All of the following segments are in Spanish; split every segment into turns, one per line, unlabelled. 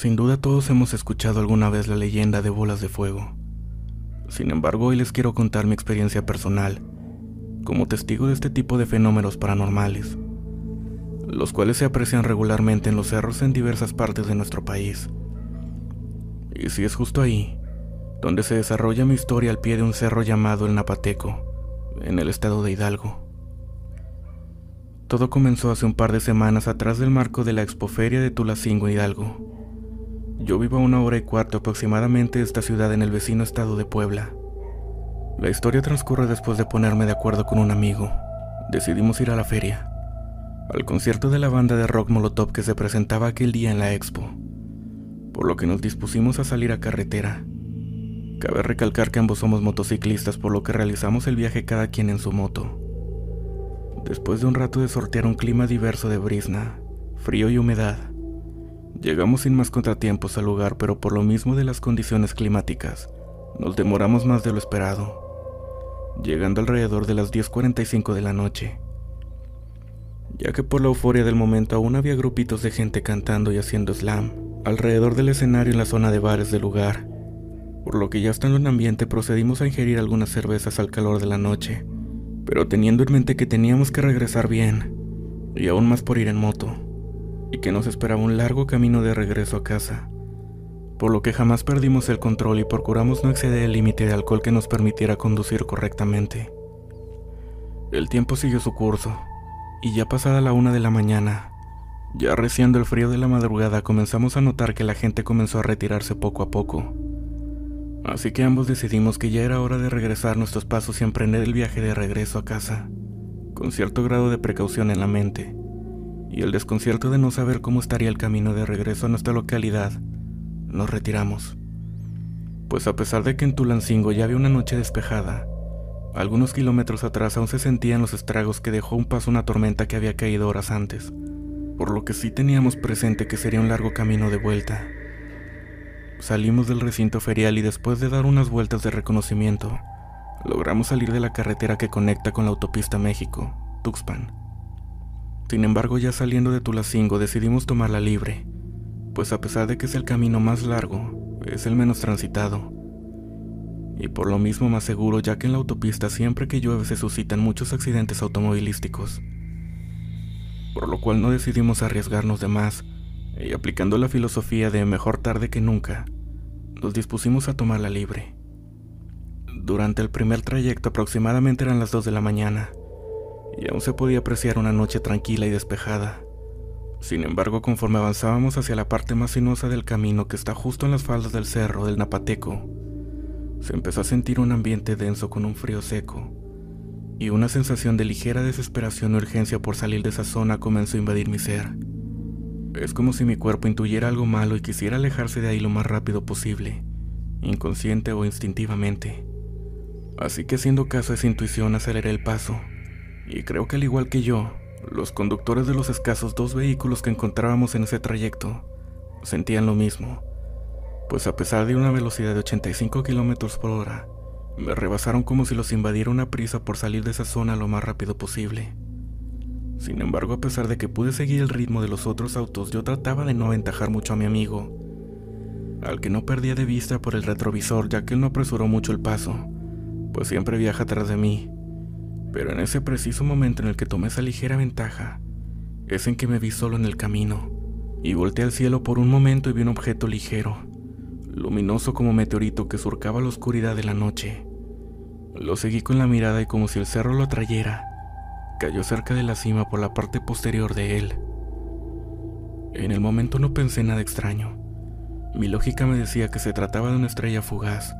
Sin duda todos hemos escuchado alguna vez la leyenda de bolas de fuego. Sin embargo, hoy les quiero contar mi experiencia personal como testigo de este tipo de fenómenos paranormales, los cuales se aprecian regularmente en los cerros en diversas partes de nuestro país. Y si es justo ahí, donde se desarrolla mi historia al pie de un cerro llamado el Napateco, en el estado de Hidalgo. Todo comenzó hace un par de semanas atrás del marco de la expoferia de Tulacingo, Hidalgo. Yo vivo a una hora y cuarto aproximadamente de esta ciudad en el vecino estado de Puebla. La historia transcurre después de ponerme de acuerdo con un amigo. Decidimos ir a la feria, al concierto de la banda de rock Molotov que se presentaba aquel día en la expo, por lo que nos dispusimos a salir a carretera. Cabe recalcar que ambos somos motociclistas, por lo que realizamos el viaje cada quien en su moto. Después de un rato de sortear un clima diverso de brisna, frío y humedad, llegamos sin más contratiempos al lugar, pero por lo mismo de las condiciones climáticas, nos demoramos más de lo esperado, llegando alrededor de las 10.45 de la noche, ya que por la euforia del momento aún había grupitos de gente cantando y haciendo slam alrededor del escenario en la zona de bares del lugar, por lo que ya estando en ambiente procedimos a ingerir algunas cervezas al calor de la noche pero teniendo en mente que teníamos que regresar bien, y aún más por ir en moto, y que nos esperaba un largo camino de regreso a casa, por lo que jamás perdimos el control y procuramos no exceder el límite de alcohol que nos permitiera conducir correctamente. El tiempo siguió su curso, y ya pasada la una de la mañana, ya reciendo el frío de la madrugada, comenzamos a notar que la gente comenzó a retirarse poco a poco Así que ambos decidimos que ya era hora de regresar nuestros pasos y emprender el viaje de regreso a casa, con cierto grado de precaución en la mente, y el desconcierto de no saber cómo estaría el camino de regreso a nuestra localidad, nos retiramos. Pues a pesar de que en Tulancingo ya había una noche despejada, algunos kilómetros atrás aún se sentían los estragos que dejó un paso una tormenta que había caído horas antes, por lo que sí teníamos presente que sería un largo camino de vuelta. Salimos del recinto ferial y después de dar unas vueltas de reconocimiento, logramos salir de la carretera que conecta con la autopista México, Tuxpan. Sin embargo, ya saliendo de Tulacingo decidimos tomarla libre, pues a pesar de que es el camino más largo, es el menos transitado. Y por lo mismo más seguro, ya que en la autopista siempre que llueve se suscitan muchos accidentes automovilísticos. Por lo cual no decidimos arriesgarnos de más y aplicando la filosofía de mejor tarde que nunca, nos dispusimos a tomarla libre. Durante el primer trayecto aproximadamente eran las 2 de la mañana, y aún se podía apreciar una noche tranquila y despejada. Sin embargo, conforme avanzábamos hacia la parte más sinuosa del camino que está justo en las faldas del cerro del Napateco, se empezó a sentir un ambiente denso con un frío seco, y una sensación de ligera desesperación y urgencia por salir de esa zona comenzó a invadir mi ser. Es como si mi cuerpo intuyera algo malo y quisiera alejarse de ahí lo más rápido posible, inconsciente o instintivamente. Así que haciendo caso a esa intuición aceleré el paso, y creo que al igual que yo, los conductores de los escasos dos vehículos que encontrábamos en ese trayecto sentían lo mismo, pues a pesar de una velocidad de 85 km por hora, me rebasaron como si los invadiera una prisa por salir de esa zona lo más rápido posible. Sin embargo, a pesar de que pude seguir el ritmo de los otros autos, yo trataba de no aventajar mucho a mi amigo, al que no perdía de vista por el retrovisor ya que él no apresuró mucho el paso, pues siempre viaja atrás de mí. Pero en ese preciso momento en el que tomé esa ligera ventaja, es en que me vi solo en el camino, y volteé al cielo por un momento y vi un objeto ligero, luminoso como meteorito que surcaba la oscuridad de la noche. Lo seguí con la mirada y como si el cerro lo atrayera, cayó cerca de la cima por la parte posterior de él. En el momento no pensé nada extraño. Mi lógica me decía que se trataba de una estrella fugaz.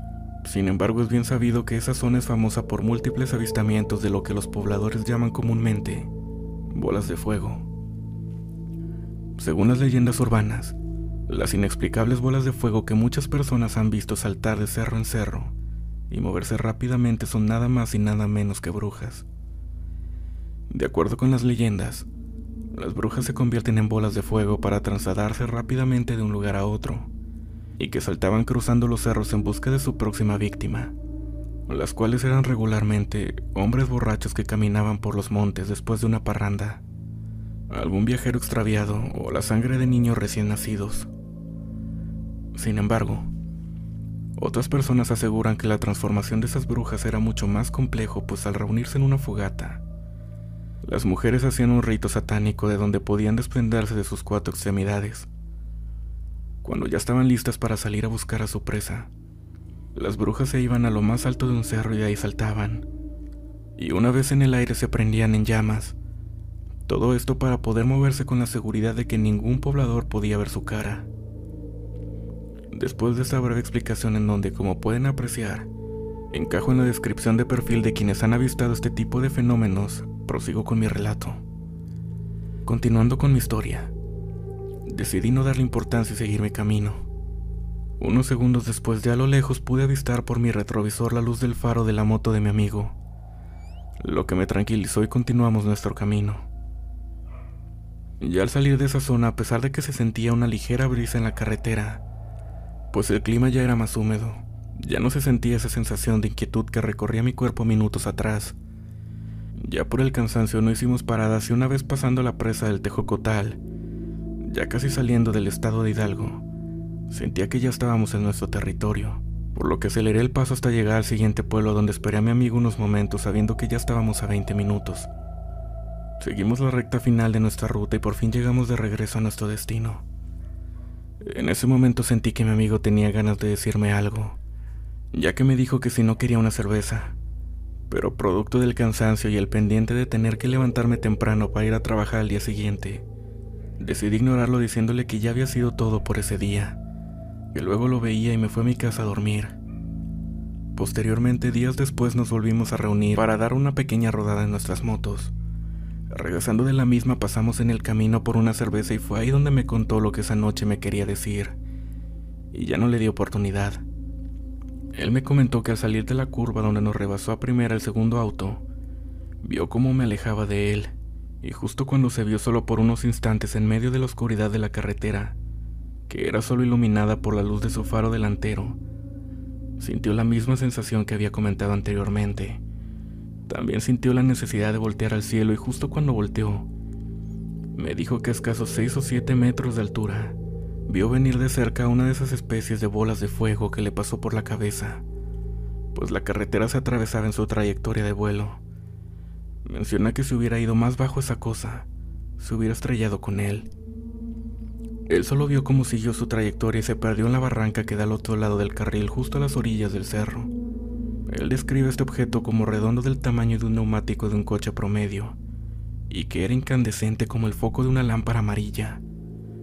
Sin embargo, es bien sabido que esa zona es famosa por múltiples avistamientos de lo que los pobladores llaman comúnmente bolas de fuego. Según las leyendas urbanas, las inexplicables bolas de fuego que muchas personas han visto saltar de cerro en cerro y moverse rápidamente son nada más y nada menos que brujas. De acuerdo con las leyendas, las brujas se convierten en bolas de fuego para trasladarse rápidamente de un lugar a otro, y que saltaban cruzando los cerros en busca de su próxima víctima, las cuales eran regularmente hombres borrachos que caminaban por los montes después de una parranda, algún viajero extraviado o la sangre de niños recién nacidos. Sin embargo, otras personas aseguran que la transformación de esas brujas era mucho más complejo, pues al reunirse en una fogata, las mujeres hacían un rito satánico de donde podían desprenderse de sus cuatro extremidades. Cuando ya estaban listas para salir a buscar a su presa, las brujas se iban a lo más alto de un cerro y ahí saltaban, y una vez en el aire se prendían en llamas. Todo esto para poder moverse con la seguridad de que ningún poblador podía ver su cara. Después de esta breve explicación en donde, como pueden apreciar, encajo en la descripción de perfil de quienes han avistado este tipo de fenómenos, prosigo con mi relato. Continuando con mi historia, decidí no darle importancia y seguir mi camino. Unos segundos después de a lo lejos pude avistar por mi retrovisor la luz del faro de la moto de mi amigo, lo que me tranquilizó y continuamos nuestro camino. Ya al salir de esa zona, a pesar de que se sentía una ligera brisa en la carretera, pues el clima ya era más húmedo. Ya no se sentía esa sensación de inquietud que recorría mi cuerpo minutos atrás. Ya por el cansancio no hicimos paradas y una vez pasando la presa del Tejocotal, ya casi saliendo del estado de Hidalgo, sentía que ya estábamos en nuestro territorio, por lo que aceleré el paso hasta llegar al siguiente pueblo donde esperé a mi amigo unos momentos sabiendo que ya estábamos a 20 minutos. Seguimos la recta final de nuestra ruta y por fin llegamos de regreso a nuestro destino. En ese momento sentí que mi amigo tenía ganas de decirme algo, ya que me dijo que si no quería una cerveza, pero producto del cansancio y el pendiente de tener que levantarme temprano para ir a trabajar al día siguiente, decidí ignorarlo diciéndole que ya había sido todo por ese día, que luego lo veía y me fue a mi casa a dormir. Posteriormente, días después nos volvimos a reunir para dar una pequeña rodada en nuestras motos. Regresando de la misma pasamos en el camino por una cerveza y fue ahí donde me contó lo que esa noche me quería decir. Y ya no le di oportunidad. Él me comentó que al salir de la curva donde nos rebasó a primera el segundo auto, vio cómo me alejaba de él, y justo cuando se vio solo por unos instantes en medio de la oscuridad de la carretera, que era solo iluminada por la luz de su faro delantero, sintió la misma sensación que había comentado anteriormente también sintió la necesidad de voltear al cielo y justo cuando volteó, me dijo que a escasos 6 o 7 metros de altura, vio venir de cerca una de esas especies de bolas de fuego que le pasó por la cabeza, pues la carretera se atravesaba en su trayectoria de vuelo. Menciona que si hubiera ido más bajo esa cosa, se hubiera estrellado con él. Él solo vio cómo siguió su trayectoria y se perdió en la barranca que da al otro lado del carril justo a las orillas del cerro. Él describe este objeto como redondo del tamaño de un neumático de un coche promedio, y que era incandescente como el foco de una lámpara amarilla,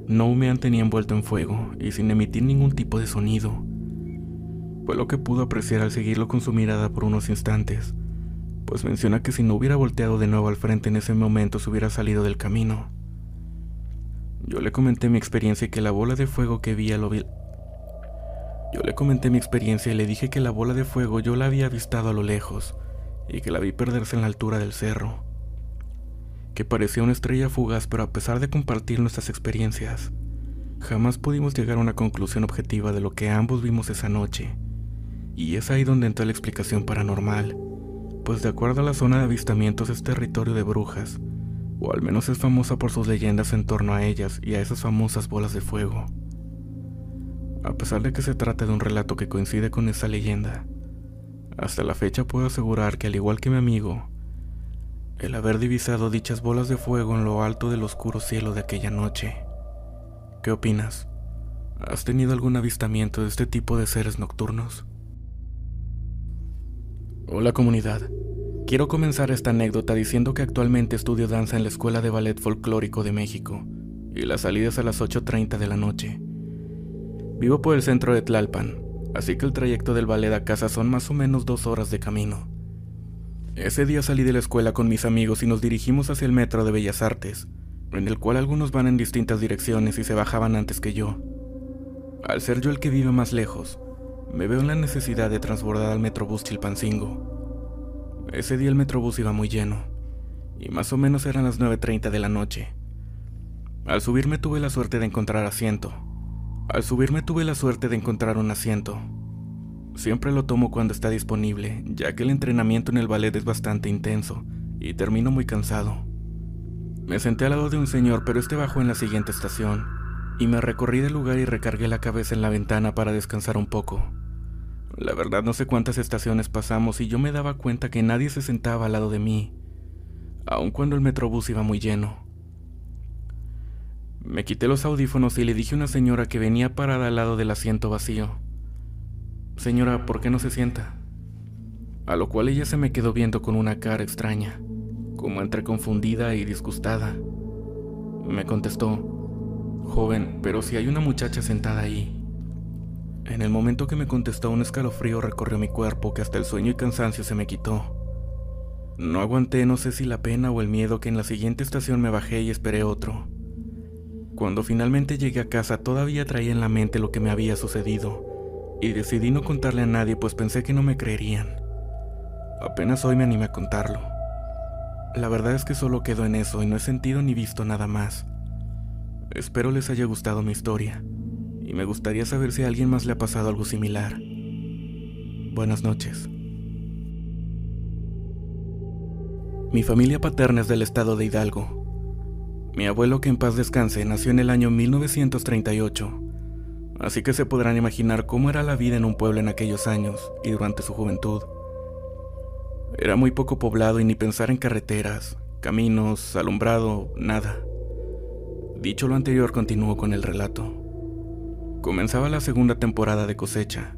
no humeante ni envuelto en fuego, y sin emitir ningún tipo de sonido. Fue lo que pudo apreciar al seguirlo con su mirada por unos instantes, pues menciona que si no hubiera volteado de nuevo al frente en ese momento se hubiera salido del camino. Yo le comenté mi experiencia y que la bola de fuego que vi lo, vi yo le comenté mi experiencia y le dije que la bola de fuego yo la había avistado a lo lejos y que la vi perderse en la altura del cerro. Que parecía una estrella fugaz, pero a pesar de compartir nuestras experiencias, jamás pudimos llegar a una conclusión objetiva de lo que ambos vimos esa noche. Y es ahí donde entra la explicación paranormal, pues de acuerdo a la zona de avistamientos es territorio de brujas, o al menos es famosa por sus leyendas en torno a ellas y a esas famosas bolas de fuego. A pesar de que se trate de un relato que coincide con esa leyenda, hasta la fecha puedo asegurar que al igual que mi amigo, el haber divisado dichas bolas de fuego en lo alto del oscuro cielo de aquella noche. ¿Qué opinas? ¿Has tenido algún avistamiento de este tipo de seres nocturnos? Hola comunidad. Quiero comenzar esta anécdota diciendo que actualmente estudio danza en la Escuela de Ballet Folclórico de México y la salida es a las 8.30 de la noche. Vivo por el centro de Tlalpan, así que el trayecto del ballet a casa son más o menos dos horas de camino. Ese día salí de la escuela con mis amigos y nos dirigimos hacia el metro de Bellas Artes, en el cual algunos van en distintas direcciones y se bajaban antes que yo. Al ser yo el que vive más lejos, me veo en la necesidad de transbordar al Metrobús Chilpancingo. Ese día el Metrobús iba muy lleno, y más o menos eran las 9.30 de la noche. Al subirme tuve la suerte de encontrar asiento, al subirme tuve la suerte de encontrar un asiento. Siempre lo tomo cuando está disponible, ya que el entrenamiento en el ballet es bastante intenso y termino muy cansado. Me senté al lado de un señor, pero este bajó en la siguiente estación, y me recorrí del lugar y recargué la cabeza en la ventana para descansar un poco. La verdad no sé cuántas estaciones pasamos y yo me daba cuenta que nadie se sentaba al lado de mí, aun cuando el metrobús iba muy lleno. Me quité los audífonos y le dije a una señora que venía parada al lado del asiento vacío. Señora, ¿por qué no se sienta? A lo cual ella se me quedó viendo con una cara extraña, como entre confundida y disgustada. Me contestó, Joven, pero si hay una muchacha sentada ahí. En el momento que me contestó un escalofrío recorrió mi cuerpo que hasta el sueño y cansancio se me quitó. No aguanté no sé si la pena o el miedo que en la siguiente estación me bajé y esperé otro. Cuando finalmente llegué a casa todavía traía en la mente lo que me había sucedido y decidí no contarle a nadie pues pensé que no me creerían. Apenas hoy me animé a contarlo. La verdad es que solo quedo en eso y no he sentido ni visto nada más. Espero les haya gustado mi historia y me gustaría saber si a alguien más le ha pasado algo similar. Buenas noches. Mi familia paterna es del estado de Hidalgo. Mi abuelo, que en paz descanse, nació en el año 1938, así que se podrán imaginar cómo era la vida en un pueblo en aquellos años y durante su juventud. Era muy poco poblado y ni pensar en carreteras, caminos, alumbrado, nada. Dicho lo anterior, continuó con el relato. Comenzaba la segunda temporada de cosecha.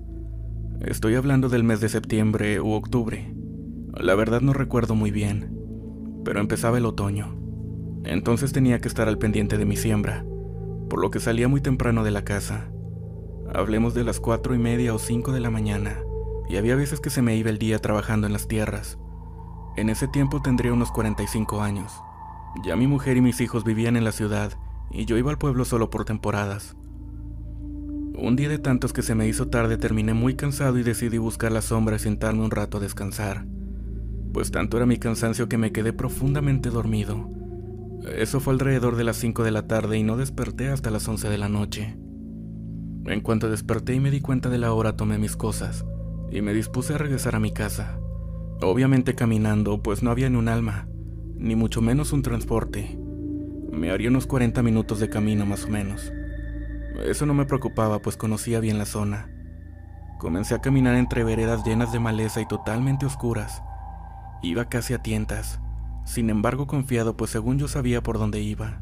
Estoy hablando del mes de septiembre u octubre. La verdad no recuerdo muy bien, pero empezaba el otoño. Entonces tenía que estar al pendiente de mi siembra, por lo que salía muy temprano de la casa. Hablemos de las cuatro y media o cinco de la mañana, y había veces que se me iba el día trabajando en las tierras. En ese tiempo tendría unos 45 años. Ya mi mujer y mis hijos vivían en la ciudad y yo iba al pueblo solo por temporadas. Un día de tantos que se me hizo tarde terminé muy cansado y decidí buscar la sombra y sentarme un rato a descansar, pues tanto era mi cansancio que me quedé profundamente dormido. Eso fue alrededor de las 5 de la tarde y no desperté hasta las 11 de la noche. En cuanto desperté y me di cuenta de la hora tomé mis cosas y me dispuse a regresar a mi casa, obviamente caminando pues no había ni un alma, ni mucho menos un transporte. Me haría unos 40 minutos de camino más o menos. Eso no me preocupaba, pues conocía bien la zona. Comencé a caminar entre veredas llenas de maleza y totalmente oscuras. Iba casi a tientas, sin embargo confiado, pues según yo sabía por dónde iba.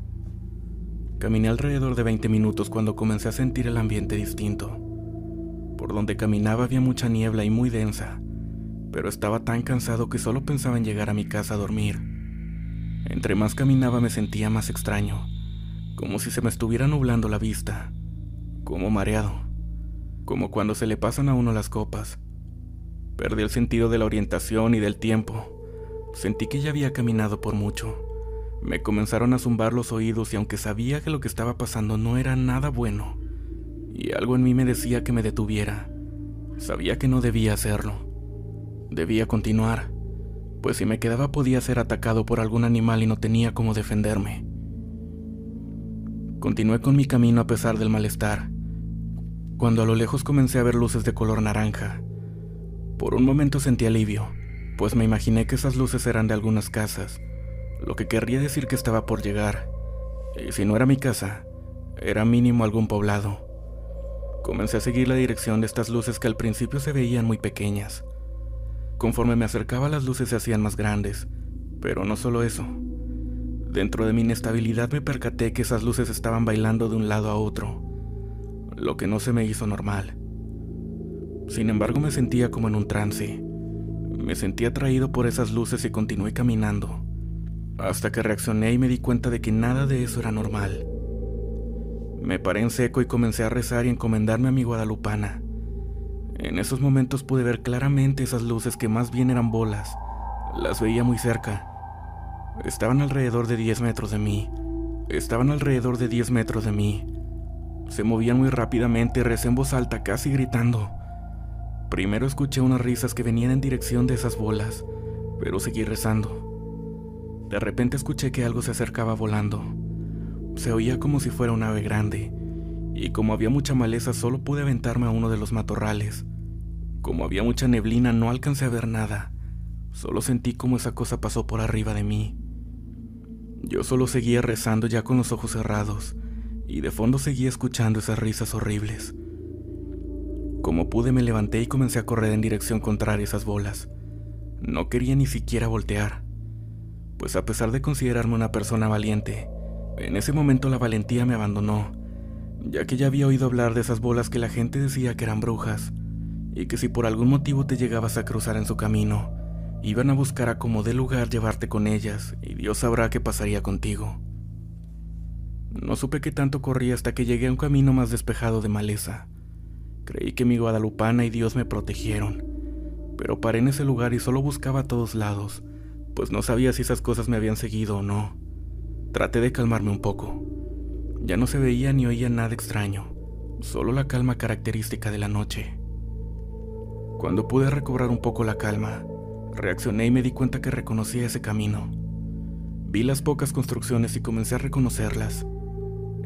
Caminé alrededor de 20 minutos cuando comencé a sentir el ambiente distinto. Por donde caminaba había mucha niebla y muy densa, pero estaba tan cansado que solo pensaba en llegar a mi casa a dormir. Entre más caminaba me sentía más extraño, como si se me estuviera nublando la vista, como mareado, como cuando se le pasan a uno las copas. Perdí el sentido de la orientación y del tiempo. Sentí que ya había caminado por mucho. Me comenzaron a zumbar los oídos y aunque sabía que lo que estaba pasando no era nada bueno, y algo en mí me decía que me detuviera, sabía que no debía hacerlo. Debía continuar pues si me quedaba podía ser atacado por algún animal y no tenía cómo defenderme. Continué con mi camino a pesar del malestar, cuando a lo lejos comencé a ver luces de color naranja. Por un momento sentí alivio, pues me imaginé que esas luces eran de algunas casas, lo que querría decir que estaba por llegar. Y si no era mi casa, era mínimo algún poblado. Comencé a seguir la dirección de estas luces que al principio se veían muy pequeñas, Conforme me acercaba las luces se hacían más grandes, pero no solo eso. Dentro de mi inestabilidad me percaté que esas luces estaban bailando de un lado a otro, lo que no se me hizo normal. Sin embargo me sentía como en un trance. Me sentía atraído por esas luces y continué caminando, hasta que reaccioné y me di cuenta de que nada de eso era normal. Me paré en seco y comencé a rezar y encomendarme a mi guadalupana. En esos momentos pude ver claramente esas luces que más bien eran bolas. Las veía muy cerca. Estaban alrededor de 10 metros de mí. Estaban alrededor de 10 metros de mí. Se movían muy rápidamente recé en voz alta, casi gritando. Primero escuché unas risas que venían en dirección de esas bolas, pero seguí rezando. De repente escuché que algo se acercaba volando. Se oía como si fuera un ave grande, y como había mucha maleza solo pude aventarme a uno de los matorrales. Como había mucha neblina no alcancé a ver nada, solo sentí como esa cosa pasó por arriba de mí. Yo solo seguía rezando ya con los ojos cerrados, y de fondo seguía escuchando esas risas horribles. Como pude me levanté y comencé a correr en dirección contraria a esas bolas. No quería ni siquiera voltear, pues a pesar de considerarme una persona valiente, en ese momento la valentía me abandonó, ya que ya había oído hablar de esas bolas que la gente decía que eran brujas, y que si por algún motivo te llegabas a cruzar en su camino, iban a buscar a como de lugar llevarte con ellas, y Dios sabrá qué pasaría contigo. No supe qué tanto corrí hasta que llegué a un camino más despejado de maleza. Creí que mi guadalupana y Dios me protegieron, pero paré en ese lugar y solo buscaba a todos lados, pues no sabía si esas cosas me habían seguido o no. Traté de calmarme un poco. Ya no se veía ni oía nada extraño, solo la calma característica de la noche. Cuando pude recobrar un poco la calma, reaccioné y me di cuenta que reconocía ese camino. Vi las pocas construcciones y comencé a reconocerlas.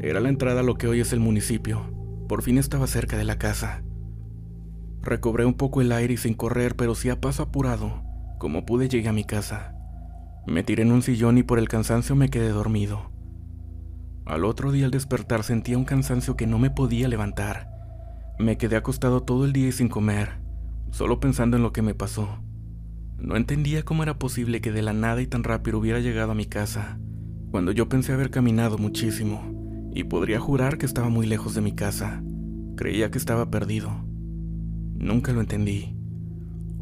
Era la entrada a lo que hoy es el municipio. Por fin estaba cerca de la casa. Recobré un poco el aire y sin correr, pero sí a paso apurado, como pude llegué a mi casa. Me tiré en un sillón y por el cansancio me quedé dormido. Al otro día al despertar sentía un cansancio que no me podía levantar. Me quedé acostado todo el día y sin comer, solo pensando en lo que me pasó. No entendía cómo era posible que de la nada y tan rápido hubiera llegado a mi casa, cuando yo pensé haber caminado muchísimo, y podría jurar que estaba muy lejos de mi casa. Creía que estaba perdido. Nunca lo entendí.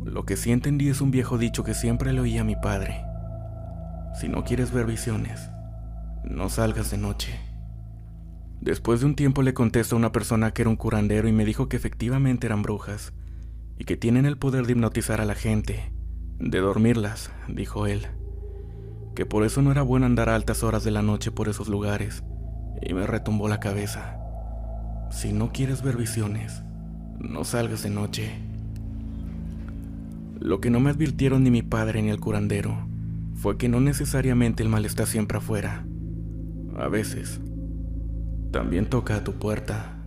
Lo que sí entendí es un viejo dicho que siempre le oía a mi padre. Si no quieres ver visiones, no salgas de noche. Después de un tiempo le contesto a una persona que era un curandero y me dijo que efectivamente eran brujas y que tienen el poder de hipnotizar a la gente, de dormirlas, dijo él, que por eso no era bueno andar a altas horas de la noche por esos lugares, y me retumbó la cabeza. Si no quieres ver visiones, no salgas de noche. Lo que no me advirtieron ni mi padre ni el curandero fue que no necesariamente el mal está siempre afuera. A veces, también toca a tu puerta.